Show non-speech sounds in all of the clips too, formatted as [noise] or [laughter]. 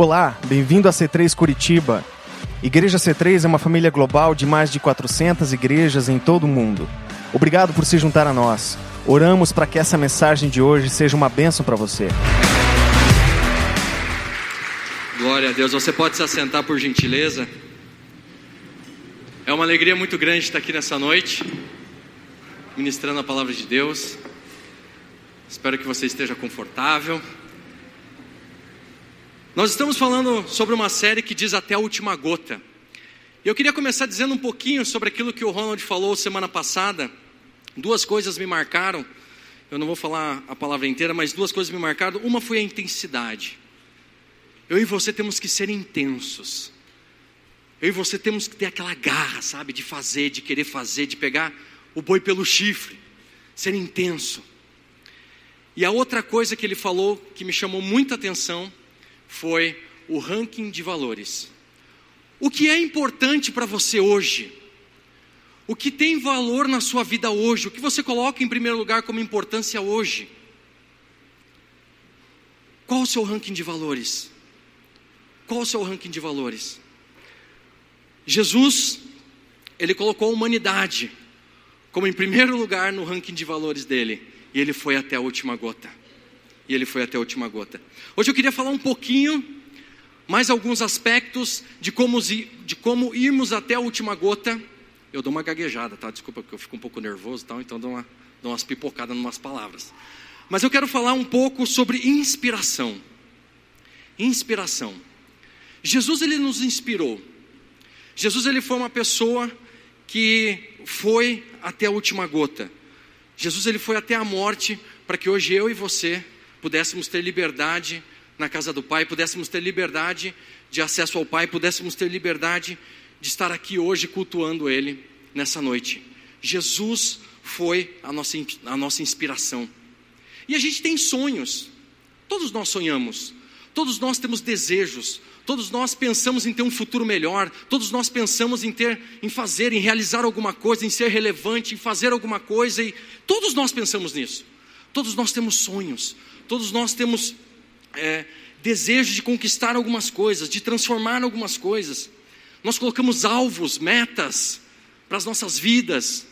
Olá, bem-vindo a C3 Curitiba. Igreja C3 é uma família global de mais de 400 igrejas em todo o mundo. Obrigado por se juntar a nós. Oramos para que essa mensagem de hoje seja uma bênção para você. Glória a Deus. Você pode se assentar por gentileza? É uma alegria muito grande estar aqui nessa noite, ministrando a palavra de Deus. Espero que você esteja confortável. Nós estamos falando sobre uma série que diz até a última gota. Eu queria começar dizendo um pouquinho sobre aquilo que o Ronald falou semana passada. Duas coisas me marcaram. Eu não vou falar a palavra inteira, mas duas coisas me marcaram. Uma foi a intensidade. Eu e você temos que ser intensos. Eu e você temos que ter aquela garra, sabe, de fazer, de querer fazer, de pegar o boi pelo chifre, ser intenso. E a outra coisa que ele falou que me chamou muita atenção foi o ranking de valores. O que é importante para você hoje? O que tem valor na sua vida hoje? O que você coloca em primeiro lugar como importância hoje? Qual o seu ranking de valores? Qual o seu ranking de valores? Jesus, ele colocou a humanidade como em primeiro lugar no ranking de valores dele, e ele foi até a última gota e ele foi até a última gota. Hoje eu queria falar um pouquinho, mais alguns aspectos de como, de como irmos até a última gota. Eu dou uma gaguejada, tá? Desculpa, porque eu fico um pouco nervoso, tal, então dou, uma, dou umas pipocadas em umas palavras. Mas eu quero falar um pouco sobre inspiração. Inspiração. Jesus ele nos inspirou. Jesus ele foi uma pessoa que foi até a última gota. Jesus ele foi até a morte para que hoje eu e você pudéssemos ter liberdade na casa do Pai, pudéssemos ter liberdade de acesso ao Pai, pudéssemos ter liberdade de estar aqui hoje cultuando Ele nessa noite. Jesus foi a nossa, a nossa inspiração. E a gente tem sonhos, todos nós sonhamos, todos nós temos desejos, todos nós pensamos em ter um futuro melhor, todos nós pensamos em ter, em fazer, em realizar alguma coisa, em ser relevante, em fazer alguma coisa, e todos nós pensamos nisso. Todos nós temos sonhos, Todos nós temos é, desejo de conquistar algumas coisas, de transformar algumas coisas. Nós colocamos alvos, metas para as nossas vidas.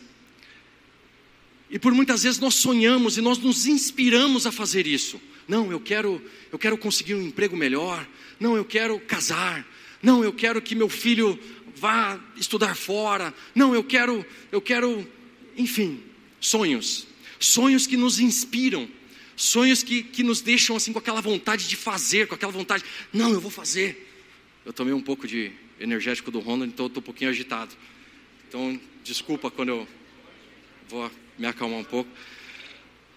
E por muitas vezes nós sonhamos e nós nos inspiramos a fazer isso. Não, eu quero, eu quero conseguir um emprego melhor. Não, eu quero casar. Não, eu quero que meu filho vá estudar fora. Não, eu quero, eu quero, enfim, sonhos. Sonhos que nos inspiram. Sonhos que, que nos deixam assim com aquela vontade de fazer, com aquela vontade, não, eu vou fazer. Eu tomei um pouco de energético do Ronald, então eu estou um pouquinho agitado. Então, desculpa quando eu vou me acalmar um pouco.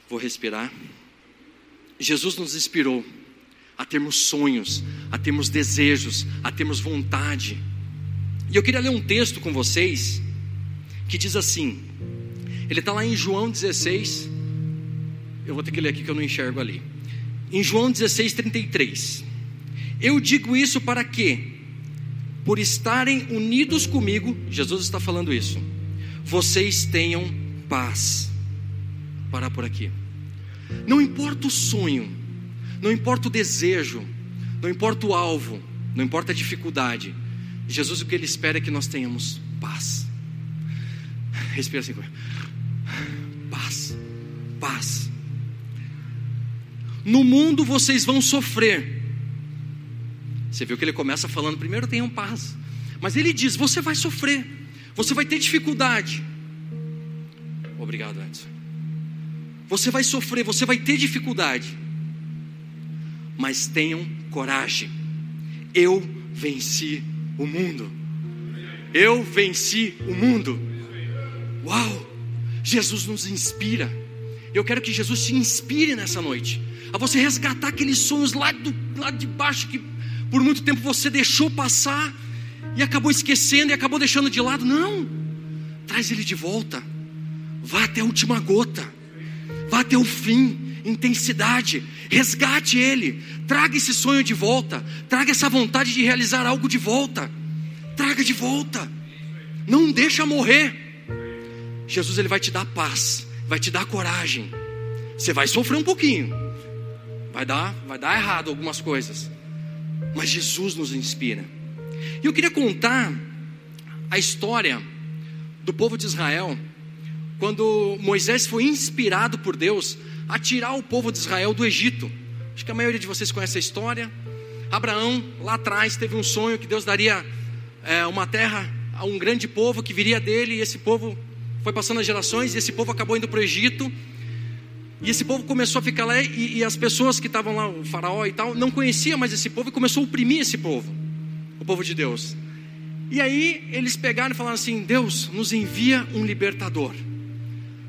Vou respirar. Jesus nos inspirou a termos sonhos, a termos desejos, a termos vontade. E eu queria ler um texto com vocês que diz assim: ele está lá em João 16, eu vou ter que ler aqui que eu não enxergo ali. Em João 16, 33. Eu digo isso para que, por estarem unidos comigo, Jesus está falando isso, vocês tenham paz. Vou parar por aqui. Não importa o sonho, não importa o desejo, não importa o alvo, não importa a dificuldade. Jesus o que ele espera é que nós tenhamos paz. Respira assim. Paz. Paz. No mundo vocês vão sofrer. Você viu que ele começa falando: primeiro tenham paz. Mas ele diz: você vai sofrer, você vai ter dificuldade. Obrigado, Edson. Você vai sofrer, você vai ter dificuldade. Mas tenham coragem. Eu venci o mundo. Eu venci o mundo. Uau! Jesus nos inspira. Eu quero que Jesus te inspire nessa noite a você resgatar aqueles sonhos lá, do, lá de baixo que por muito tempo você deixou passar e acabou esquecendo e acabou deixando de lado. Não, traz ele de volta, vá até a última gota, vá até o fim, intensidade, resgate ele, traga esse sonho de volta, traga essa vontade de realizar algo de volta, traga de volta, não deixa morrer. Jesus ele vai te dar paz, vai te dar coragem. Você vai sofrer um pouquinho, Vai dar, vai dar errado algumas coisas. mas Jesus nos inspira. E eu queria contar a história do povo de Israel, quando Moisés foi inspirado por Deus a tirar o povo de Israel do Egito. Acho que a maioria de vocês conhece a história. Abraão, lá atrás, teve um sonho que Deus daria é, uma terra a um grande povo que viria dele, e esse povo foi passando as gerações, e esse povo acabou indo para o Egito. E esse povo começou a ficar lá, e, e as pessoas que estavam lá, o faraó e tal, não conheciam mais esse povo e começou a oprimir esse povo, o povo de Deus. E aí eles pegaram e falaram assim: Deus, nos envia um libertador.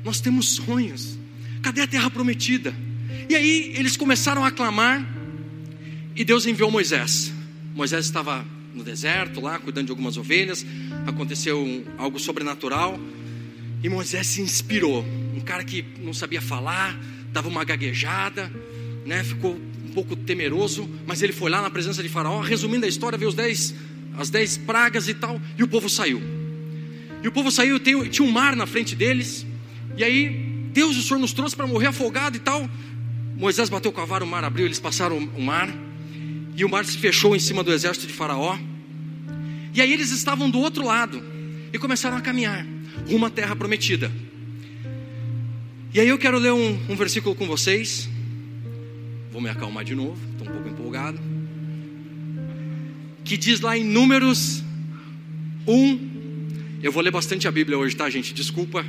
Nós temos sonhos. Cadê a terra prometida? E aí eles começaram a clamar, e Deus enviou Moisés. Moisés estava no deserto lá, cuidando de algumas ovelhas. Aconteceu algo sobrenatural. E Moisés se inspirou. Um cara que não sabia falar, dava uma gaguejada, né? ficou um pouco temeroso, mas ele foi lá na presença de Faraó. Resumindo a história, veio os dez, as dez pragas e tal, e o povo saiu. E o povo saiu, tinha um mar na frente deles. E aí, Deus, o Senhor nos trouxe para morrer afogado e tal. Moisés bateu o cavalo, o mar abriu, eles passaram o mar. E o mar se fechou em cima do exército de Faraó. E aí eles estavam do outro lado e começaram a caminhar rumo à terra prometida. E aí eu quero ler um, um versículo com vocês. Vou me acalmar de novo, estou um pouco empolgado. Que diz lá em Números 1. Eu vou ler bastante a Bíblia hoje, tá, gente? Desculpa.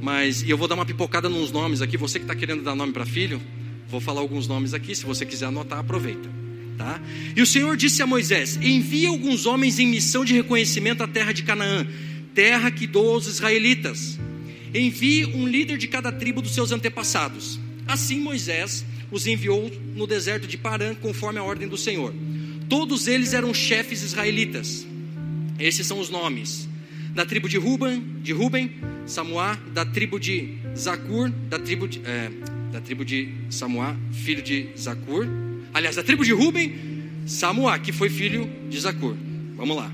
Mas eu vou dar uma pipocada nos nomes aqui. Você que está querendo dar nome para filho, vou falar alguns nomes aqui. Se você quiser anotar, aproveita. Tá? E o Senhor disse a Moisés: Envia alguns homens em missão de reconhecimento à terra de Canaã terra que dou aos israelitas. Envie um líder de cada tribo dos seus antepassados. Assim Moisés os enviou no deserto de Parã, conforme a ordem do Senhor. Todos eles eram chefes israelitas. Esses são os nomes: da tribo de Ruben, de Ruben, Samuá, da tribo de Zacur, da tribo de, é, da tribo de Samuá, filho de Zacur. Aliás, da tribo de Ruben, Samuá, que foi filho de Zacur. Vamos lá.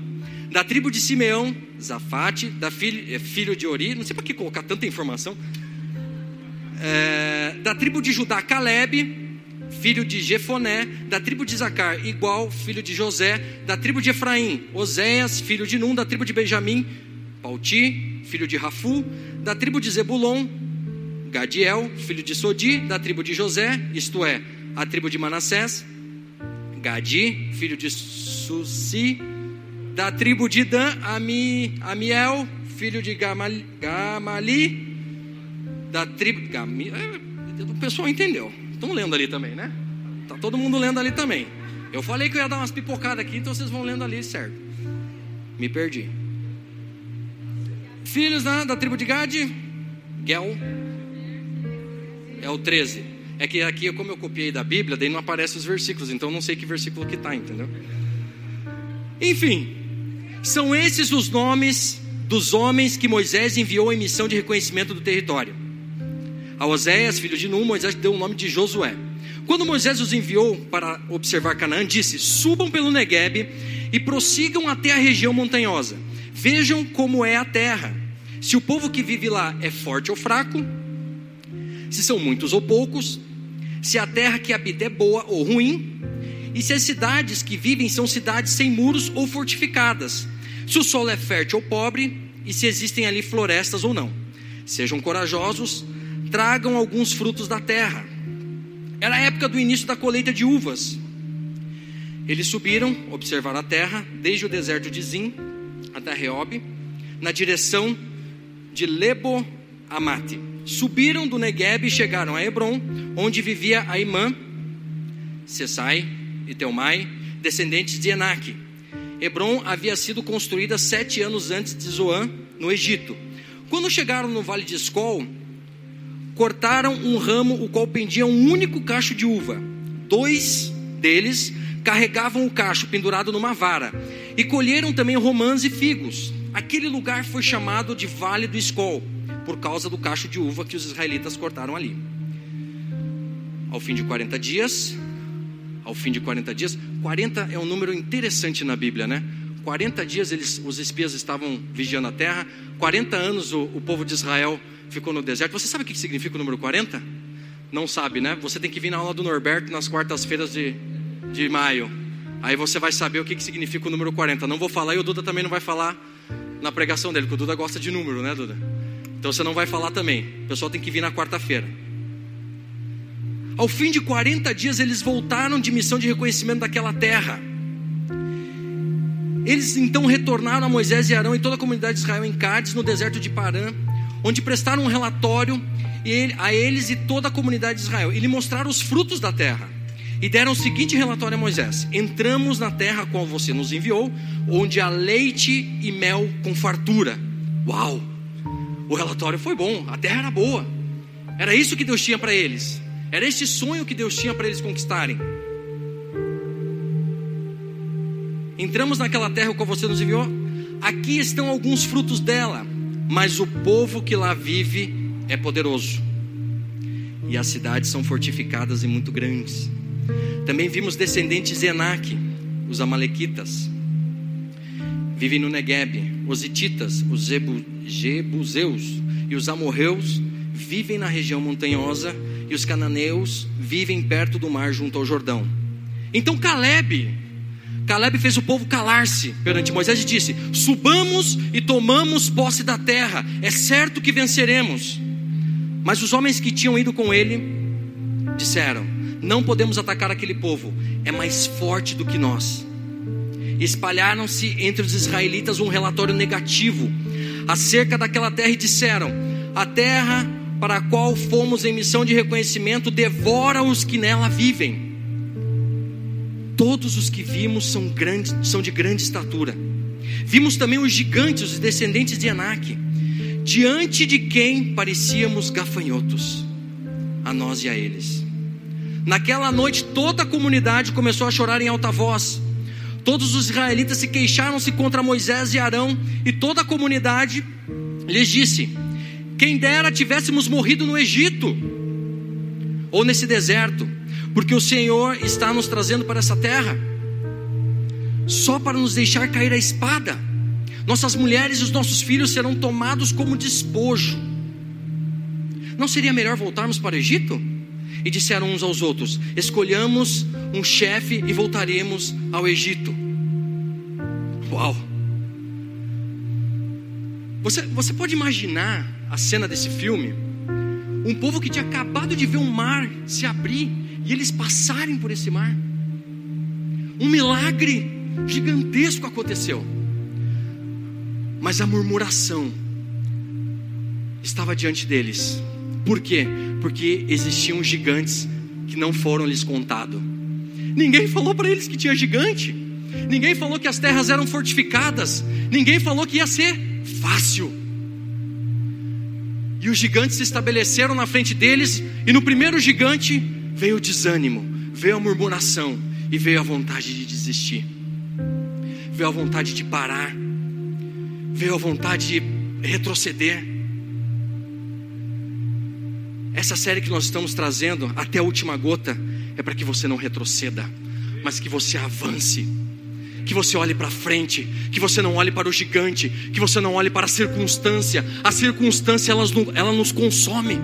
Da tribo de Simeão, Zafate, da filho, é, filho de Ori, não sei para que colocar tanta informação. É, da tribo de Judá, Caleb, filho de Jefoné, da tribo de Zacar, igual, filho de José, da tribo de Efraim, Oséias, filho de Num, da tribo de Benjamim, Pauti, filho de Rafu, da tribo de Zebulon, Gadiel, filho de Sodi, da tribo de José, isto é, a tribo de Manassés, Gadi, filho de Susi, da tribo de Dan, Ami, Amiel, filho de Gamali, Gamali da tribo. Gami, é, o pessoal entendeu. Estão lendo ali também, né? Tá todo mundo lendo ali também. Eu falei que eu ia dar umas pipocadas aqui, então vocês vão lendo ali, certo? Me perdi. Filhos né, da tribo de Gade, Gel, é o 13. É que aqui, como eu copiei da Bíblia, daí não aparecem os versículos, então não sei que versículo que está, entendeu? Enfim, são esses os nomes dos homens que Moisés enviou em missão de reconhecimento do território. A Oséias, filho de Num, Moisés deu o nome de Josué. Quando Moisés os enviou para observar Canaã, disse: Subam pelo Negueb e prossigam até a região montanhosa. Vejam como é a terra. Se o povo que vive lá é forte ou fraco, se são muitos ou poucos, se a terra que habita é boa ou ruim, e se as cidades que vivem são cidades sem muros ou fortificadas, se o solo é fértil ou pobre e se existem ali florestas ou não. Sejam corajosos, tragam alguns frutos da terra. Era a época do início da colheita de uvas. Eles subiram, observaram a terra, desde o deserto de Zim até Reob, na direção de Lebo Amate. Subiram do Negueb e chegaram a Hebron, onde vivia Aimã, Sessai e Teumai, descendentes de Enaque. Hebron havia sido construída sete anos antes de Zoan, no Egito. Quando chegaram no vale de Escol, cortaram um ramo, o qual pendia um único cacho de uva. Dois deles carregavam o cacho pendurado numa vara, e colheram também romãs e figos. Aquele lugar foi chamado de Vale do Escol, por causa do cacho de uva que os israelitas cortaram ali. Ao fim de 40 dias, ao fim de 40 dias. 40 é um número interessante na Bíblia, né? 40 dias eles, os espias estavam vigiando a terra, 40 anos o, o povo de Israel ficou no deserto. Você sabe o que significa o número 40? Não sabe, né? Você tem que vir na aula do Norberto nas quartas-feiras de, de maio. Aí você vai saber o que, que significa o número 40. Não vou falar e o Duda também não vai falar na pregação dele, porque o Duda gosta de número, né, Duda? Então você não vai falar também. O pessoal tem que vir na quarta-feira. Ao fim de 40 dias, eles voltaram de missão de reconhecimento daquela terra. Eles então retornaram a Moisés e Arão e toda a comunidade de Israel em Cádiz, no deserto de Parã, onde prestaram um relatório a eles e toda a comunidade de Israel. E lhe mostraram os frutos da terra. E deram o seguinte relatório a Moisés: Entramos na terra qual você nos enviou, onde há leite e mel com fartura. Uau! O relatório foi bom, a terra era boa. Era isso que Deus tinha para eles. Era esse sonho que Deus tinha para eles conquistarem. Entramos naquela terra qual você nos enviou. Aqui estão alguns frutos dela, mas o povo que lá vive é poderoso. E as cidades são fortificadas e muito grandes. Também vimos descendentes de Enaque, os amalequitas. Vivem no Negueb. Os hititas, os jebuseus e os amorreus vivem na região montanhosa e os cananeus vivem perto do mar junto ao Jordão. Então Caleb, Caleb fez o povo calar-se perante Moisés e disse: Subamos e tomamos posse da terra, é certo que venceremos. Mas os homens que tinham ido com ele disseram: não podemos atacar aquele povo, é mais forte do que nós. Espalharam-se entre os israelitas um relatório negativo acerca daquela terra e disseram: A terra para a qual fomos em missão de reconhecimento devora os que nela vivem. Todos os que vimos são, grandes, são de grande estatura. Vimos também os gigantes, os descendentes de Anak, diante de quem parecíamos gafanhotos, a nós e a eles. Naquela noite, toda a comunidade começou a chorar em alta voz. Todos os israelitas se queixaram-se contra Moisés e Arão, e toda a comunidade lhes disse: Quem dera tivéssemos morrido no Egito ou nesse deserto, porque o Senhor está nos trazendo para essa terra, só para nos deixar cair a espada. Nossas mulheres e os nossos filhos serão tomados como despojo. Não seria melhor voltarmos para o Egito? e disseram uns aos outros: Escolhamos um chefe e voltaremos ao Egito. Uau! Você, você pode imaginar a cena desse filme? Um povo que tinha acabado de ver um mar se abrir e eles passarem por esse mar. Um milagre gigantesco aconteceu. Mas a murmuração estava diante deles. Por quê? Porque existiam gigantes que não foram lhes contados. Ninguém falou para eles que tinha gigante. Ninguém falou que as terras eram fortificadas. Ninguém falou que ia ser fácil. E os gigantes se estabeleceram na frente deles, e no primeiro gigante veio o desânimo, veio a murmuração e veio a vontade de desistir. Veio a vontade de parar. Veio a vontade de retroceder. Essa série que nós estamos trazendo, até a última gota, é para que você não retroceda, mas que você avance, que você olhe para frente, que você não olhe para o gigante, que você não olhe para a circunstância. A circunstância ela, ela nos consome,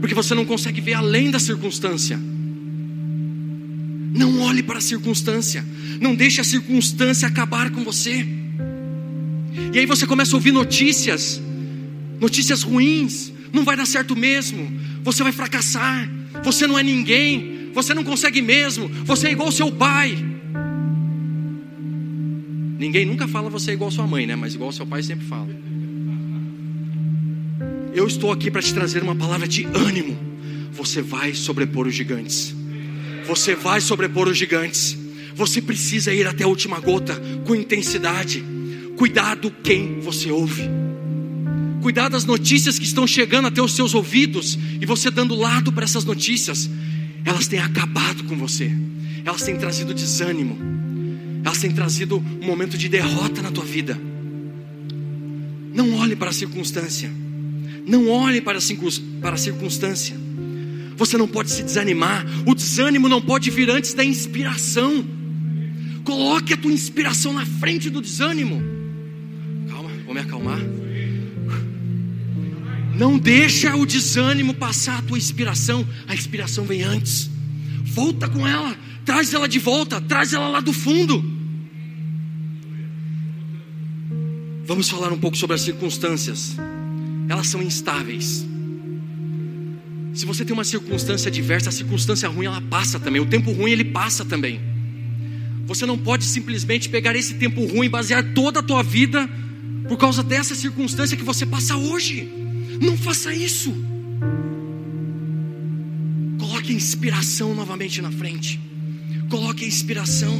porque você não consegue ver além da circunstância. Não olhe para a circunstância, não deixe a circunstância acabar com você. E aí você começa a ouvir notícias, notícias ruins, não vai dar certo mesmo, você vai fracassar, você não é ninguém, você não consegue mesmo, você é igual ao seu pai. Ninguém nunca fala você é igual sua mãe, né? Mas igual seu pai sempre fala. Eu estou aqui para te trazer uma palavra de ânimo. Você vai sobrepor os gigantes. Você vai sobrepor os gigantes. Você precisa ir até a última gota com intensidade. Cuidado quem você ouve. Cuidado das notícias que estão chegando até os seus ouvidos e você dando lado para essas notícias. Elas têm acabado com você. Elas têm trazido desânimo. Elas têm trazido um momento de derrota na tua vida. Não olhe para a circunstância. Não olhe para a circunstância. Você não pode se desanimar. O desânimo não pode vir antes da inspiração. Coloque a tua inspiração na frente do desânimo. Calma, vou me acalmar. Não deixa o desânimo passar a tua inspiração. A inspiração vem antes. Volta com ela. Traz ela de volta, traz ela lá do fundo. Vamos falar um pouco sobre as circunstâncias. Elas são instáveis. Se você tem uma circunstância adversa, a circunstância ruim ela passa também. O tempo ruim ele passa também. Você não pode simplesmente pegar esse tempo ruim e basear toda a tua vida por causa dessa circunstância que você passa hoje. Não faça isso. Coloque a inspiração novamente na frente. Coloque a inspiração.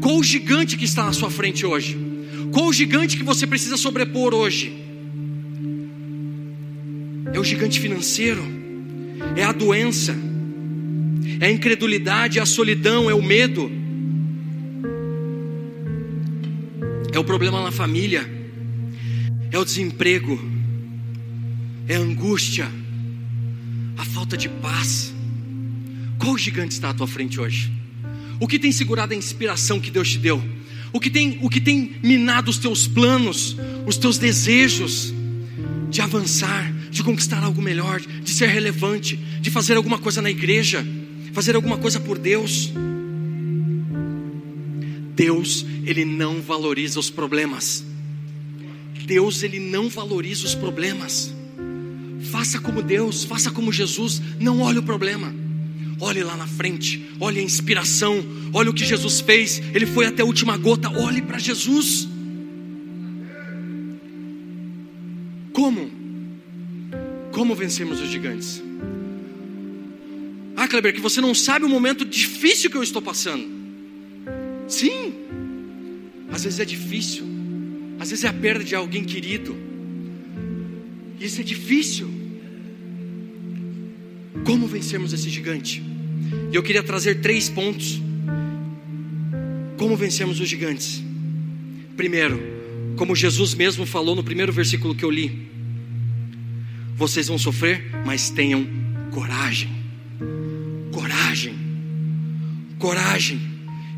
Qual o gigante que está na sua frente hoje? Qual o gigante que você precisa sobrepor hoje? É o gigante financeiro? É a doença? É a incredulidade, é a solidão, é o medo? É o problema na família? É o desemprego? É a angústia? A falta de paz? Qual gigante está à tua frente hoje? O que tem segurado a inspiração que Deus te deu? O que tem, o que tem minado os teus planos, os teus desejos de avançar, de conquistar algo melhor, de ser relevante, de fazer alguma coisa na igreja, fazer alguma coisa por Deus? Deus, ele não valoriza os problemas. Deus, ele não valoriza os problemas. Faça como Deus, faça como Jesus, não olhe o problema. Olhe lá na frente, olhe a inspiração, olhe o que Jesus fez. Ele foi até a última gota. Olhe para Jesus. Como? Como vencemos os gigantes? Ah, Kleber, que você não sabe o momento difícil que eu estou passando. Sim, às vezes é difícil, às vezes é a perda de alguém querido, isso é difícil. Como vencermos esse gigante? E eu queria trazer três pontos. Como vencermos os gigantes? Primeiro, como Jesus mesmo falou no primeiro versículo que eu li: Vocês vão sofrer, mas tenham coragem. Coragem. Coragem.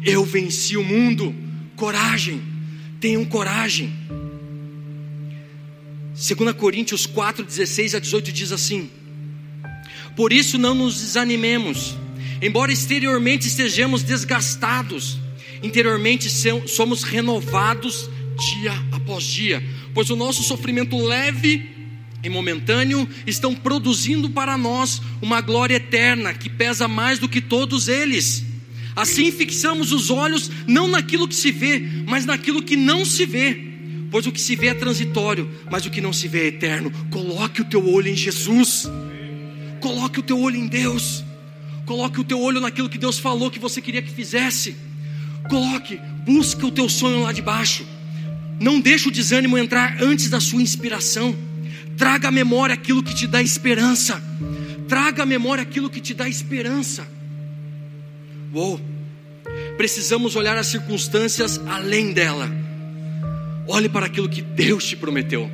Eu venci o mundo. Coragem. Tenham coragem. 2 Coríntios 4, 16 a 18 diz assim: Por isso não nos desanimemos, embora exteriormente estejamos desgastados, interiormente somos renovados dia após dia, pois o nosso sofrimento leve e momentâneo estão produzindo para nós uma glória eterna que pesa mais do que todos eles. Assim fixamos os olhos não naquilo que se vê, mas naquilo que não se vê pois o que se vê é transitório, mas o que não se vê é eterno. Coloque o teu olho em Jesus, coloque o teu olho em Deus, coloque o teu olho naquilo que Deus falou que você queria que fizesse. Coloque, busca o teu sonho lá de baixo. Não deixe o desânimo entrar antes da sua inspiração. Traga à memória aquilo que te dá esperança. Traga à memória aquilo que te dá esperança. Uou! Precisamos olhar as circunstâncias além dela Olhe para aquilo que Deus te prometeu.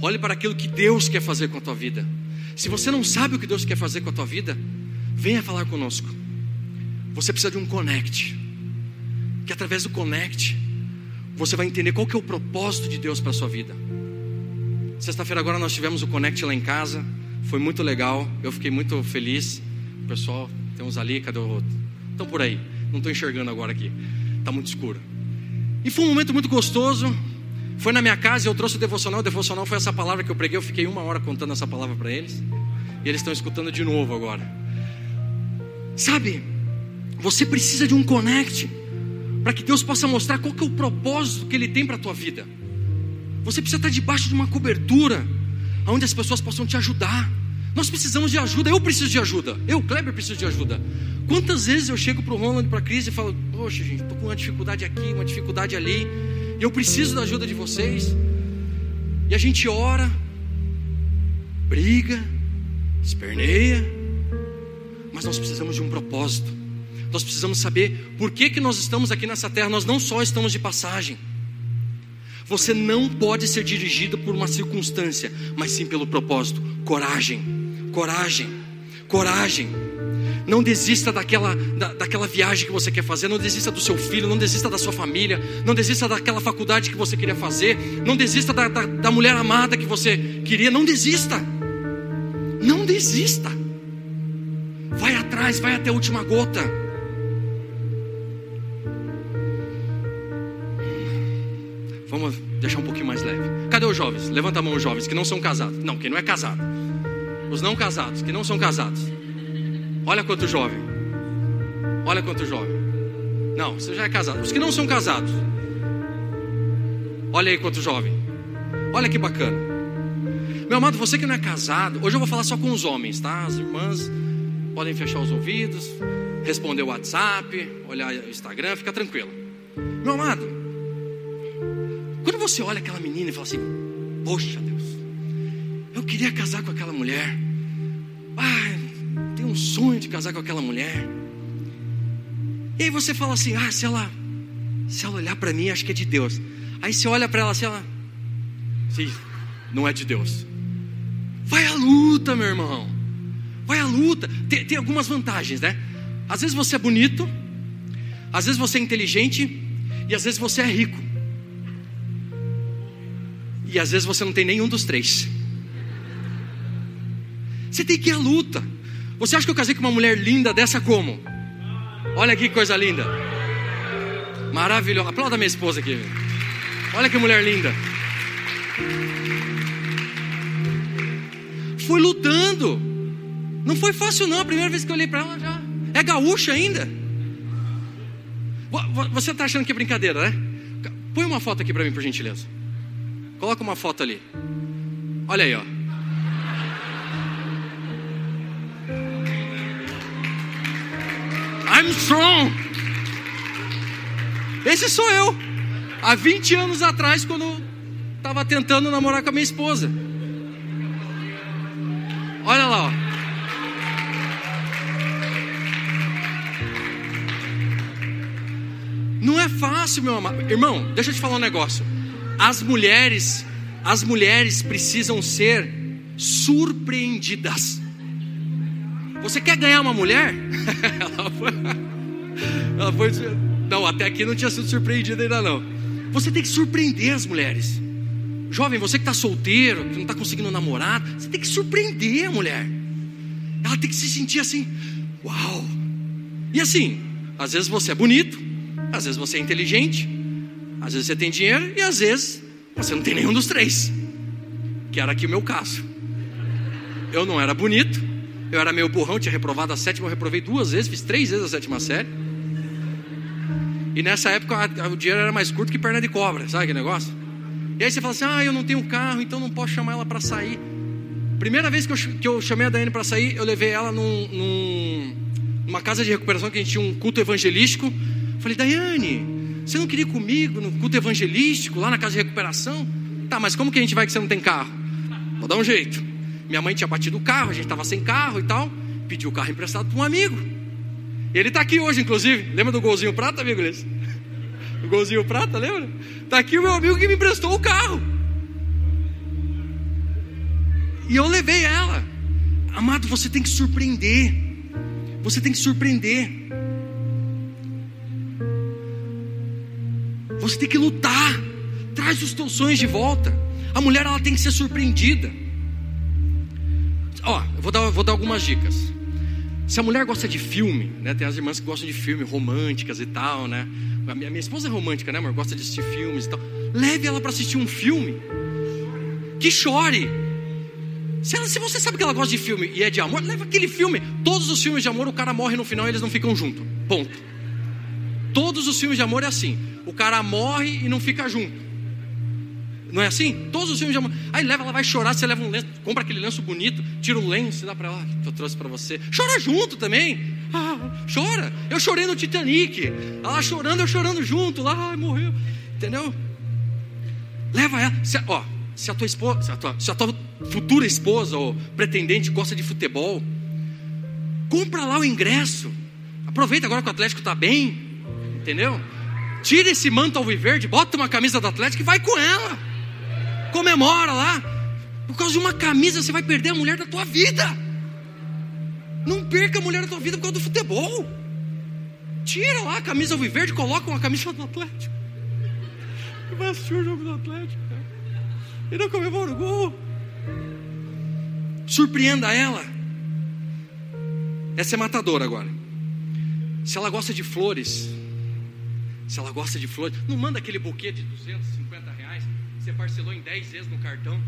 Olhe para aquilo que Deus quer fazer com a tua vida. Se você não sabe o que Deus quer fazer com a tua vida, venha falar conosco. Você precisa de um connect. Que através do connect você vai entender qual que é o propósito de Deus para a sua vida. Sexta-feira agora nós tivemos o connect lá em casa. Foi muito legal. Eu fiquei muito feliz. O pessoal, tem uns ali, cadê o outro? Estão por aí. Não estou enxergando agora aqui. Está muito escuro. E foi um momento muito gostoso. Foi na minha casa e eu trouxe o devocional. O devocional foi essa palavra que eu preguei. Eu fiquei uma hora contando essa palavra para eles. E eles estão escutando de novo agora. Sabe, você precisa de um connect para que Deus possa mostrar qual que é o propósito que Ele tem para a tua vida. Você precisa estar debaixo de uma cobertura onde as pessoas possam te ajudar. Nós precisamos de ajuda, eu preciso de ajuda, eu, Kleber, preciso de ajuda. Quantas vezes eu chego para o Ronald, para a Cris e falo: Poxa, gente, estou com uma dificuldade aqui, uma dificuldade ali, eu preciso da ajuda de vocês. E a gente ora, briga, esperneia, mas nós precisamos de um propósito. Nós precisamos saber por que, que nós estamos aqui nessa terra. Nós não só estamos de passagem. Você não pode ser dirigido por uma circunstância, mas sim pelo propósito. Coragem, coragem, coragem. Não desista daquela, da, daquela viagem que você quer fazer, não desista do seu filho, não desista da sua família, não desista daquela faculdade que você queria fazer, não desista da, da, da mulher amada que você queria, não desista. Não desista. Vai atrás, vai até a última gota. Vamos deixar um pouquinho mais leve. Cadê os jovens? Levanta a mão os jovens que não são casados. Não, quem não é casado. Os não casados, que não são casados. Olha quanto jovem. Olha quanto jovem. Não, você já é casado. Os que não são casados. Olha aí quanto jovem. Olha que bacana. Meu amado, você que não é casado, hoje eu vou falar só com os homens, tá? As irmãs podem fechar os ouvidos, responder o WhatsApp, olhar o Instagram, fica tranquilo. Meu amado, quando você olha aquela menina e fala assim: Poxa Deus, eu queria casar com aquela mulher. Ah, tenho um sonho de casar com aquela mulher. E aí você fala assim: Ah, se ela, se ela olhar para mim, acho que é de Deus. Aí você olha para ela assim, ela, sim, não é de Deus. Vai à luta, meu irmão. Vai à luta. Tem, tem algumas vantagens, né? Às vezes você é bonito, às vezes você é inteligente e às vezes você é rico. E às vezes você não tem nenhum dos três. Você tem que ir à luta. Você acha que eu casei com uma mulher linda dessa como? Olha que coisa linda. Maravilhosa. Aplauda minha esposa aqui. Olha que mulher linda. Foi lutando. Não foi fácil não. A primeira vez que eu olhei para ela já. É gaúcha ainda. Você está achando que é brincadeira, né? Põe uma foto aqui para mim, por gentileza. Coloca uma foto ali. Olha aí, ó. I'm strong. Esse sou eu. Há 20 anos atrás, quando estava tentando namorar com a minha esposa. Olha lá, ó. Não é fácil, meu amado. Irmão, deixa eu te falar um negócio. As mulheres, as mulheres precisam ser surpreendidas. Você quer ganhar uma mulher? [laughs] ela, foi, ela foi. Não, até aqui não tinha sido surpreendida ainda não. Você tem que surpreender as mulheres. Jovem, você que está solteiro, que não está conseguindo namorar, você tem que surpreender a mulher. Ela tem que se sentir assim, uau. E assim, às vezes você é bonito, às vezes você é inteligente, às vezes você tem dinheiro e às vezes você não tem nenhum dos três. Que era aqui o meu caso. Eu não era bonito, eu era meio burrão, tinha reprovado a sétima, eu reprovei duas vezes, fiz três vezes a sétima série. E nessa época o dinheiro era mais curto que perna de cobra, sabe que negócio? E aí você fala assim: ah, eu não tenho carro, então não posso chamar ela para sair. Primeira vez que eu, que eu chamei a Daiane para sair, eu levei ela num, num, numa casa de recuperação que a gente tinha um culto evangelístico. Falei, Daiane, você não queria ir comigo no culto evangelístico, lá na casa de recuperação? Tá, mas como que a gente vai que você não tem carro? Vou dar um jeito. Minha mãe tinha batido o carro, a gente estava sem carro e tal. Pediu o carro emprestado para um amigo. Ele está aqui hoje, inclusive. Lembra do golzinho prata, amigo? O golzinho prata, lembra? Está aqui o meu amigo que me emprestou o carro. E eu levei ela. Amado, você tem que surpreender. Você tem que surpreender. Você tem que lutar. Traz os teus sonhos de volta. A mulher ela tem que ser surpreendida. Ó, vou dar, vou dar algumas dicas. Se a mulher gosta de filme, né? Tem as irmãs que gostam de filme românticas e tal, né? A minha, minha esposa é romântica, né, amor? Gosta de assistir filmes e tal. Leve ela para assistir um filme. Que chore. Se, ela, se, você sabe que ela gosta de filme e é de amor, leva aquele filme. Todos os filmes de amor, o cara morre no final e eles não ficam juntos. Ponto. Todos os filmes de amor é assim. O cara morre e não fica junto. Não é assim? Todos os filmes de amor. Aí leva, ela vai chorar, você leva um lenço, compra aquele lenço bonito, tira o lenço e dá para ela, que eu trouxe para você. Chora junto também. Ah, chora. Eu chorei no Titanic. Ela chorando, eu chorando junto. Lá, ai, morreu. Entendeu? Leva ela. Se, ó, se a tua esposa, se a tua, se a tua futura esposa ou pretendente gosta de futebol, compra lá o ingresso. Aproveita agora que o Atlético está bem. Entendeu? Tira esse manto alviverde, bota uma camisa do Atlético e vai com ela comemora lá. Por causa de uma camisa, você vai perder a mulher da tua vida. Não perca a mulher da tua vida por causa do futebol. Tira lá a camisa alviverde, coloca uma camisa do Atlético. E vai assistir o jogo do Atlético. E não comemora o gol. Surpreenda ela. Essa é matadora agora. Se ela gosta de flores, se ela gosta de flores, não manda aquele buquê de 250 reais que você parcelou em 10 vezes no cartão,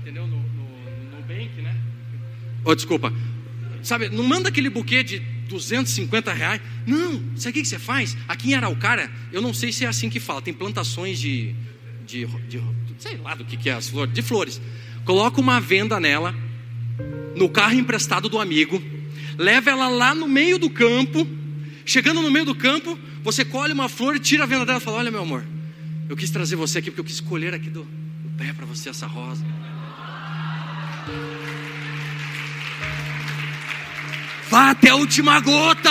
entendeu? No, no, no Bank, né? Oh, desculpa. Sabe, não manda aquele buquê de 250 reais. Não, sabe o que você faz? Aqui em Araucária, eu não sei se é assim que fala, tem plantações de, de, de sei lá do que, que é as flores, de flores. Coloca uma venda nela, no carro emprestado do amigo, leva ela lá no meio do campo. Chegando no meio do campo, você colhe uma flor e tira a venda dela e fala: Olha, meu amor, eu quis trazer você aqui porque eu quis escolher aqui do, do pé para você essa rosa. Vá até a última gota.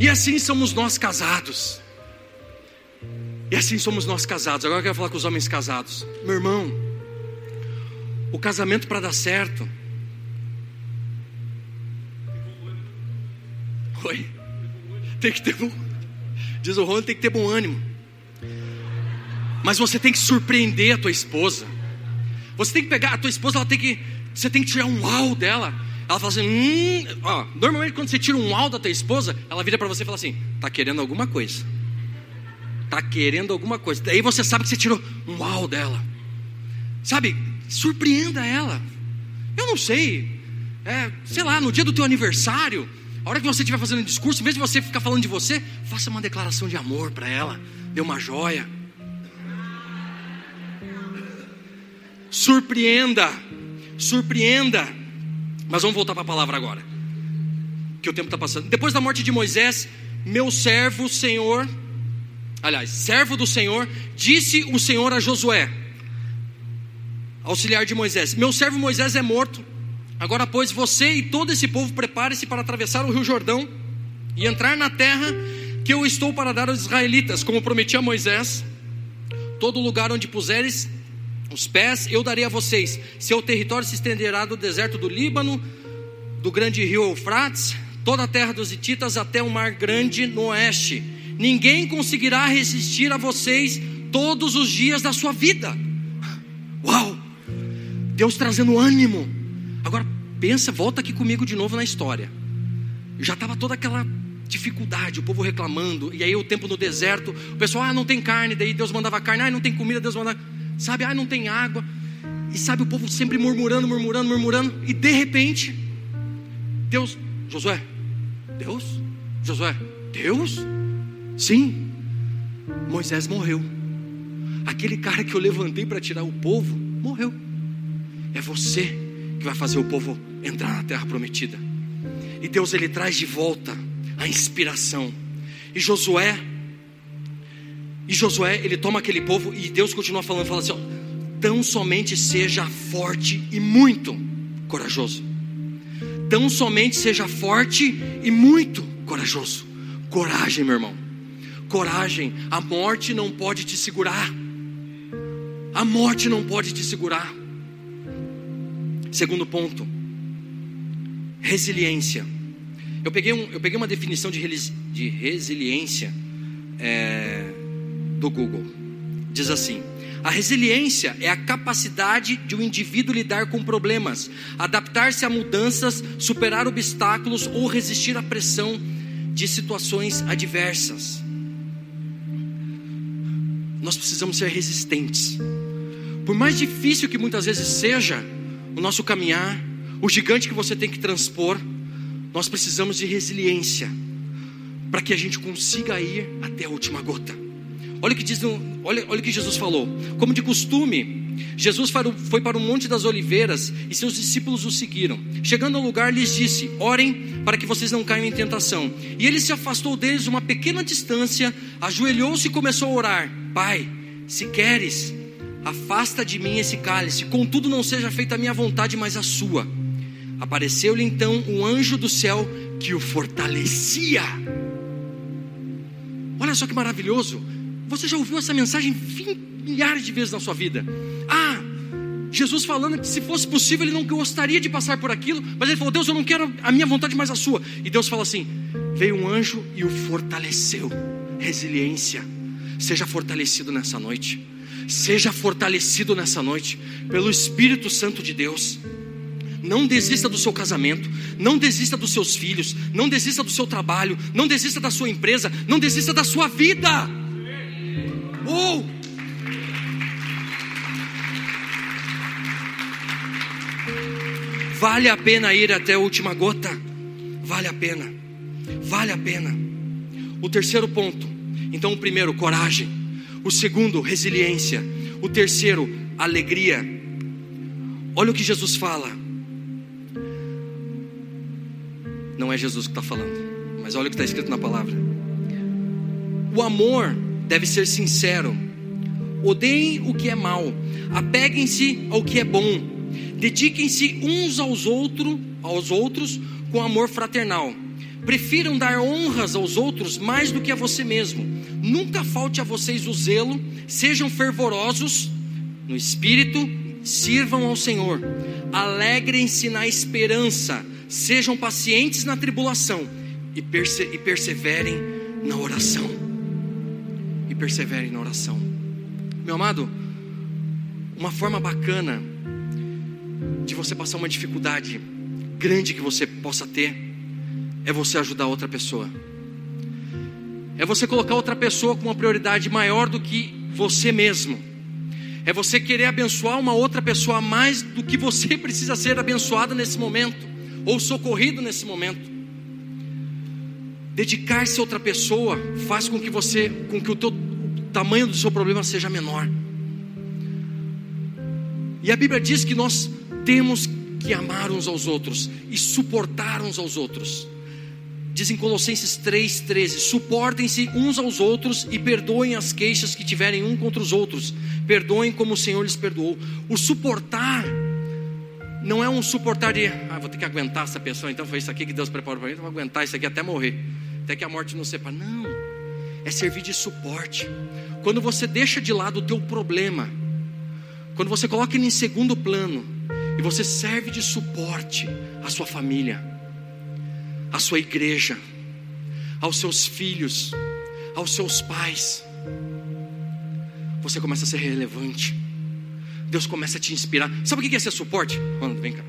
E assim somos nós casados. E assim somos nós casados. Agora eu quero falar com os homens casados. Meu irmão, o casamento para dar certo. Oi? Tem que ter bom. Diz o Rony, tem que ter bom ânimo. Mas você tem que surpreender a tua esposa. Você tem que pegar a tua esposa, ela tem que, você tem que tirar um uau dela. Ela fala assim, hum, ó, normalmente quando você tira um uau da tua esposa, ela vira para você e fala assim, tá querendo alguma coisa. Tá querendo alguma coisa. Daí você sabe que você tirou um uau dela. Sabe, surpreenda ela. Eu não sei, é, sei lá, no dia do teu aniversário, a hora que você estiver fazendo um discurso, em vez de você ficar falando de você, faça uma declaração de amor para ela. Dê uma joia. Surpreenda, surpreenda. Mas vamos voltar para a palavra agora, que o tempo está passando. Depois da morte de Moisés, meu servo, Senhor, aliás, servo do Senhor, disse o Senhor a Josué, auxiliar de Moisés: Meu servo Moisés é morto. Agora, pois, você e todo esse povo prepare-se para atravessar o rio Jordão e entrar na terra que eu estou para dar aos israelitas, como prometi a Moisés. Todo lugar onde puseres os pés eu darei a vocês. Seu território se estenderá do deserto do Líbano, do grande rio Eufrates, toda a terra dos Hititas até o mar grande no oeste. Ninguém conseguirá resistir a vocês todos os dias da sua vida. Uau! Deus trazendo ânimo. Agora pensa, volta aqui comigo de novo na história. Já estava toda aquela dificuldade, o povo reclamando, e aí o tempo no deserto, o pessoal, ah, não tem carne, daí Deus mandava carne, ah, não tem comida, Deus mandava sabe, ah, não tem água, e sabe o povo sempre murmurando, murmurando, murmurando, e de repente, Deus, Josué, Deus, Josué, Deus, sim, Moisés morreu, aquele cara que eu levantei para tirar o povo, morreu, é você que vai fazer o povo entrar na terra prometida, e Deus ele traz de volta a inspiração, e Josué e Josué, ele toma aquele povo e Deus continua falando, fala assim: ó, tão somente seja forte e muito corajoso. Tão somente seja forte e muito corajoso. Coragem, meu irmão. Coragem. A morte não pode te segurar. A morte não pode te segurar. Segundo ponto, resiliência. Eu peguei, um, eu peguei uma definição de, de resiliência. É, do Google. Diz assim: a resiliência é a capacidade de um indivíduo lidar com problemas, adaptar-se a mudanças, superar obstáculos ou resistir à pressão de situações adversas. Nós precisamos ser resistentes. Por mais difícil que muitas vezes seja o nosso caminhar, o gigante que você tem que transpor, nós precisamos de resiliência para que a gente consiga ir até a última gota. Olha o que diz, olha, olha o que Jesus falou. Como de costume, Jesus foi para o Monte das Oliveiras e seus discípulos o seguiram. Chegando ao lugar, lhes disse: Orem para que vocês não caiam em tentação. E ele se afastou deles uma pequena distância, ajoelhou-se e começou a orar: Pai, se queres, afasta de mim esse cálice, contudo não seja feita a minha vontade, mas a sua. Apareceu-lhe então um anjo do céu que o fortalecia. Olha só que maravilhoso. Você já ouviu essa mensagem milhares de vezes na sua vida? Ah, Jesus falando que se fosse possível ele não gostaria de passar por aquilo, mas ele falou: Deus, eu não quero a minha vontade, mas a sua. E Deus fala assim: veio um anjo e o fortaleceu. Resiliência. Seja fortalecido nessa noite. Seja fortalecido nessa noite pelo Espírito Santo de Deus. Não desista do seu casamento, não desista dos seus filhos, não desista do seu trabalho, não desista da sua empresa, não desista da sua vida. Oh! Vale a pena ir até a última gota. Vale a pena. Vale a pena. O terceiro ponto. Então, o primeiro, coragem. O segundo, resiliência. O terceiro, alegria. Olha o que Jesus fala. Não é Jesus que está falando, mas olha o que está escrito na palavra. O amor deve ser sincero. Odeiem o que é mal. Apeguem-se ao que é bom Dediquem-se uns aos outros, aos outros com amor fraternal. Prefiram dar honras aos outros mais do que a você mesmo. Nunca falte a vocês o zelo, sejam fervorosos no espírito, sirvam ao Senhor. Alegrem-se na esperança, sejam pacientes na tribulação e, perse e perseverem na oração. E perseverem na oração. Meu amado, uma forma bacana de você passar uma dificuldade grande que você possa ter, é você ajudar outra pessoa. É você colocar outra pessoa com uma prioridade maior do que você mesmo. É você querer abençoar uma outra pessoa mais do que você [laughs] precisa ser abençoado nesse momento ou socorrido nesse momento. Dedicar-se a outra pessoa faz com que você, com que o, teu, o tamanho do seu problema seja menor. E a Bíblia diz que nós temos que amar uns aos outros e suportar uns aos outros. Diz em Colossenses 3,13: Suportem-se uns aos outros e perdoem as queixas que tiverem um contra os outros. Perdoem como o Senhor lhes perdoou. O suportar não é um suportar de, ah, vou ter que aguentar essa pessoa, então foi isso aqui que Deus preparou para mim, então vou aguentar isso aqui até morrer, até que a morte nos separe. Não, é servir de suporte. Quando você deixa de lado o teu problema, quando você coloca ele em segundo plano, e você serve de suporte à sua família, à sua igreja, aos seus filhos, aos seus pais. Você começa a ser relevante. Deus começa a te inspirar. Sabe o que é ser suporte? Ronaldo, vem cá.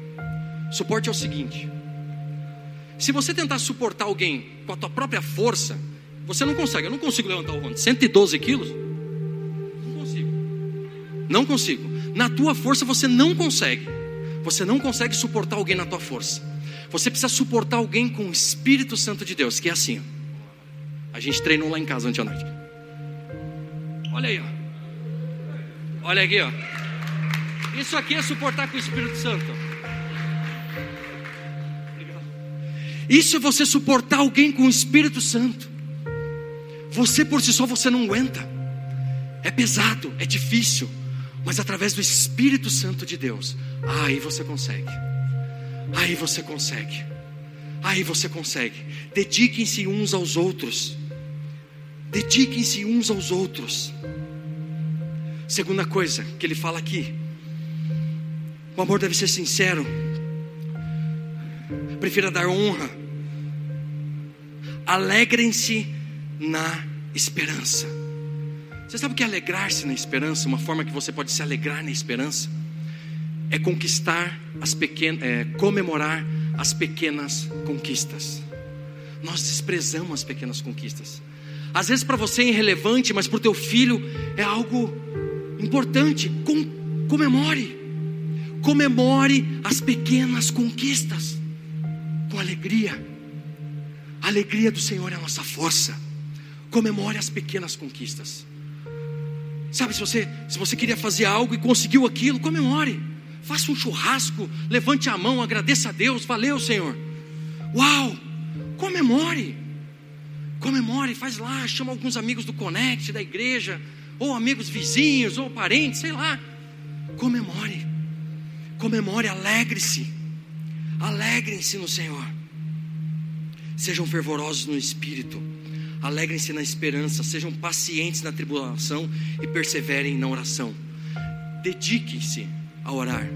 Suporte é o seguinte: se você tentar suportar alguém com a tua própria força, você não consegue. Eu não consigo levantar o Ronaldo. 112 quilos? Não consigo. Não consigo. Na tua força você não consegue. Você não consegue suportar alguém na tua força. Você precisa suportar alguém com o Espírito Santo de Deus, que é assim. A gente treinou lá em casa anteontem. Olha aí, ó. Olha aqui, ó. Isso aqui é suportar com o Espírito Santo. Isso é você suportar alguém com o Espírito Santo. Você por si só você não aguenta. É pesado, é difícil mas através do Espírito Santo de Deus, aí você consegue. Aí você consegue. Aí você consegue. Dediquem-se uns aos outros. Dediquem-se uns aos outros. Segunda coisa que ele fala aqui: o amor deve ser sincero. Prefira dar honra. Alegrem-se na esperança. Você sabe o que é alegrar-se na esperança? Uma forma que você pode se alegrar na esperança é conquistar as pequenas, é, comemorar as pequenas conquistas. Nós desprezamos as pequenas conquistas. Às vezes para você é irrelevante, mas para o teu filho é algo importante. Com, comemore, comemore as pequenas conquistas com alegria. A alegria do Senhor é a nossa força. Comemore as pequenas conquistas. Sabe, se você, se você queria fazer algo e conseguiu aquilo, comemore. Faça um churrasco, levante a mão, agradeça a Deus, valeu, Senhor. Uau! Comemore. Comemore, faz lá, chama alguns amigos do Connect, da igreja, ou amigos vizinhos, ou parentes, sei lá. Comemore. Comemore, alegre-se. Alegrem-se no Senhor. Sejam fervorosos no espírito Alegrem-se na esperança, sejam pacientes na tribulação e perseverem na oração. Dediquem-se a orar,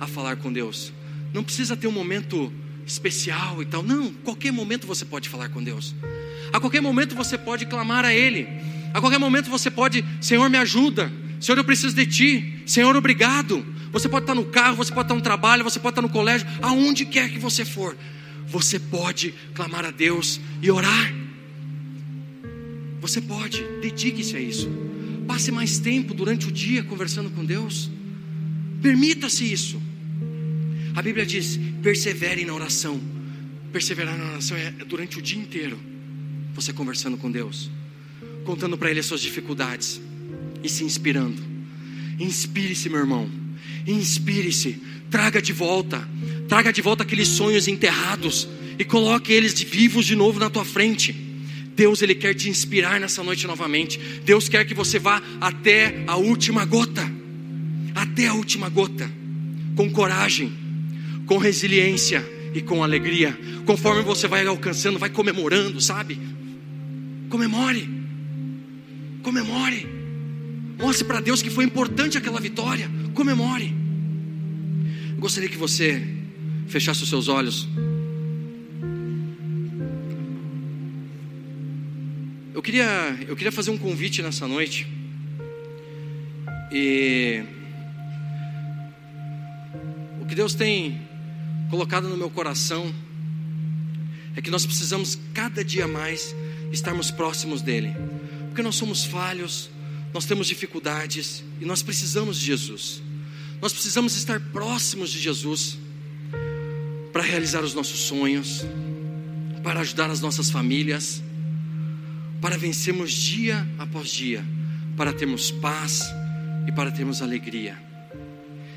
a falar com Deus. Não precisa ter um momento especial e tal. Não, qualquer momento você pode falar com Deus. A qualquer momento você pode clamar a Ele. A qualquer momento você pode, Senhor, me ajuda. Senhor, eu preciso de Ti. Senhor, obrigado. Você pode estar no carro, você pode estar no trabalho, você pode estar no colégio, aonde quer que você for. Você pode clamar a Deus e orar. Você pode, dedique-se a isso. Passe mais tempo durante o dia conversando com Deus. Permita-se isso. A Bíblia diz: persevere na oração. Perseverar na oração é durante o dia inteiro. Você conversando com Deus, contando para Ele as suas dificuldades e se inspirando. Inspire-se, meu irmão. Inspire-se. Traga de volta. Traga de volta aqueles sonhos enterrados e coloque eles vivos de novo na tua frente. Deus ele quer te inspirar nessa noite novamente. Deus quer que você vá até a última gota. Até a última gota. Com coragem, com resiliência e com alegria. Conforme você vai alcançando, vai comemorando, sabe? Comemore. Comemore. Mostre para Deus que foi importante aquela vitória. Comemore. Eu gostaria que você fechasse os seus olhos. Eu queria, eu queria fazer um convite nessa noite. E o que Deus tem colocado no meu coração é que nós precisamos cada dia mais estarmos próximos dele. Porque nós somos falhos, nós temos dificuldades e nós precisamos de Jesus. Nós precisamos estar próximos de Jesus para realizar os nossos sonhos, para ajudar as nossas famílias, para vencermos dia após dia, para termos paz e para termos alegria.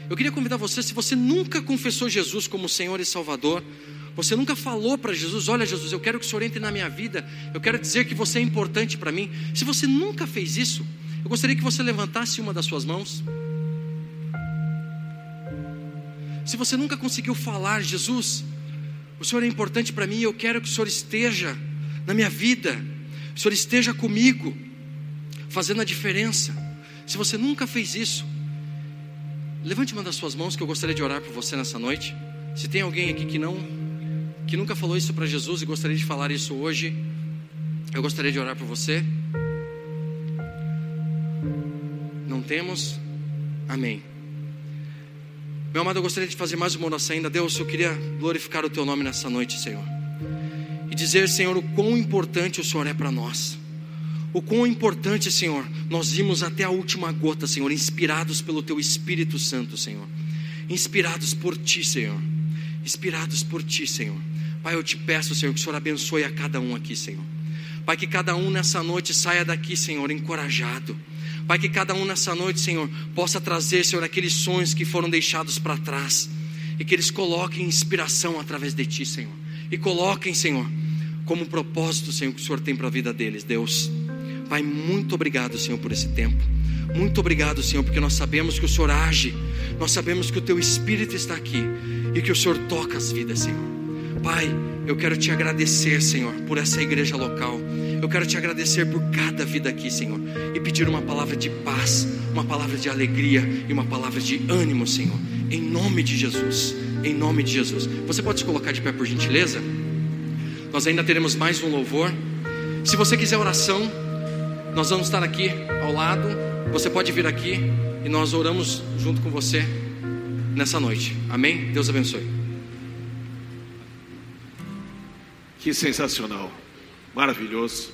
Eu queria convidar você, se você nunca confessou Jesus como Senhor e Salvador, você nunca falou para Jesus: Olha, Jesus, eu quero que o Senhor entre na minha vida, eu quero dizer que você é importante para mim. Se você nunca fez isso, eu gostaria que você levantasse uma das suas mãos. Se você nunca conseguiu falar, Jesus, o Senhor é importante para mim, eu quero que o Senhor esteja na minha vida, o Senhor esteja comigo, fazendo a diferença. Se você nunca fez isso, levante uma das suas mãos que eu gostaria de orar por você nessa noite. Se tem alguém aqui que não, que nunca falou isso para Jesus e gostaria de falar isso hoje, eu gostaria de orar por você. Não temos? Amém. Meu amado, eu gostaria de fazer mais uma oração ainda. Deus, eu queria glorificar o Teu nome nessa noite, Senhor. E dizer, Senhor, o quão importante o Senhor é para nós. O quão importante, Senhor, nós vimos até a última gota, Senhor, inspirados pelo Teu Espírito Santo, Senhor. Inspirados por Ti, Senhor. Inspirados por Ti, Senhor. Pai, eu te peço, Senhor, que o Senhor abençoe a cada um aqui, Senhor. Pai, que cada um nessa noite saia daqui, Senhor, encorajado Pai, que cada um nessa noite, Senhor, possa trazer, Senhor, aqueles sonhos que foram deixados para trás e que eles coloquem inspiração através de Ti, Senhor. E coloquem, Senhor, como propósito, Senhor, que o Senhor tem para a vida deles, Deus. Pai, muito obrigado, Senhor, por esse tempo. Muito obrigado, Senhor, porque nós sabemos que o Senhor age, nós sabemos que o Teu Espírito está aqui e que o Senhor toca as vidas, Senhor. Pai, eu quero te agradecer, Senhor, por essa igreja local. Eu quero te agradecer por cada vida aqui, Senhor, e pedir uma palavra de paz, uma palavra de alegria e uma palavra de ânimo, Senhor, em nome de Jesus. Em nome de Jesus. Você pode se colocar de pé por gentileza? Nós ainda teremos mais um louvor. Se você quiser oração, nós vamos estar aqui ao lado. Você pode vir aqui e nós oramos junto com você nessa noite. Amém? Deus abençoe. Que sensacional. Maravilhoso.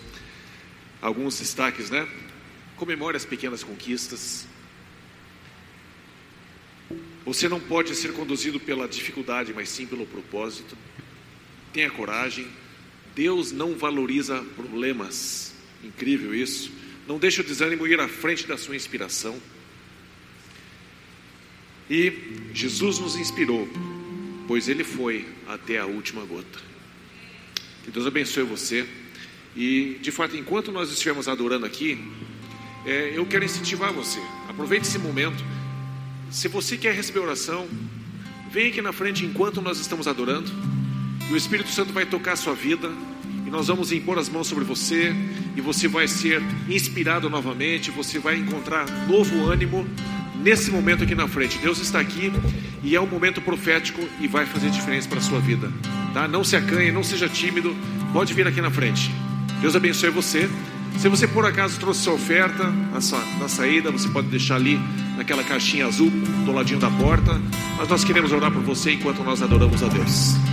Alguns destaques, né? Comemore as pequenas conquistas. Você não pode ser conduzido pela dificuldade, mas sim pelo propósito. Tenha coragem. Deus não valoriza problemas. Incrível isso. Não deixe o desânimo ir à frente da sua inspiração. E Jesus nos inspirou, pois ele foi até a última gota. Que Deus abençoe você. E, de fato, enquanto nós estivermos adorando aqui, é, eu quero incentivar você. Aproveite esse momento. Se você quer receber oração, vem aqui na frente enquanto nós estamos adorando. E o Espírito Santo vai tocar a sua vida. Nós vamos impor as mãos sobre você. E você vai ser inspirado novamente. Você vai encontrar novo ânimo nesse momento aqui na frente. Deus está aqui e é um momento profético e vai fazer diferença para a sua vida. Tá? Não se acanhe, não seja tímido. Pode vir aqui na frente. Deus abençoe você Se você por acaso trouxe sua oferta na, sa na saída, você pode deixar ali naquela caixinha azul do ladinho da porta. Mas nós queremos orar por você enquanto nós adoramos a Deus.